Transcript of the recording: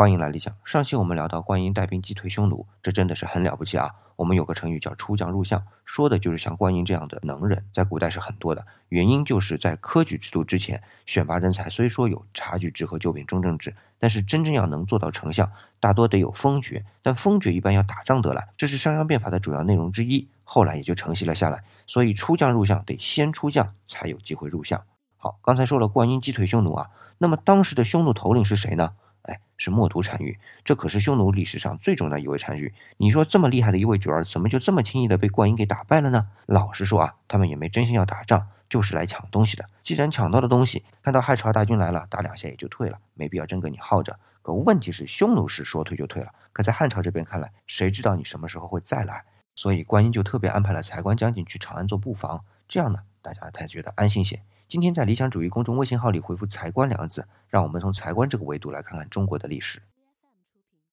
欢迎来理想。上期我们聊到观音带兵击退匈奴，这真的是很了不起啊！我们有个成语叫出将入相，说的就是像观音这样的能人，在古代是很多的。原因就是在科举制度之前，选拔人才虽说有察举制和九品中正制，但是真正要能做到丞相，大多得有封爵。但封爵一般要打仗得来，这是商鞅变法的主要内容之一，后来也就承袭了下来。所以出将入相得先出将，才有机会入相。好，刚才说了观音击退匈奴啊，那么当时的匈奴头领是谁呢？哎，是墨图单于，这可是匈奴历史上最重要的一位单于。你说这么厉害的一位角儿，怎么就这么轻易的被灌婴给打败了呢？老实说啊，他们也没真心要打仗，就是来抢东西的。既然抢到了东西，看到汉朝大军来了，打两下也就退了，没必要真跟你耗着。可问题是，匈奴是说退就退了，可在汉朝这边看来，谁知道你什么时候会再来？所以观音就特别安排了才官将军去长安做布防，这样呢，大家才觉得安心些。今天在理想主义公众微信号里回复“财官”两个字，让我们从财官这个维度来看看中国的历史。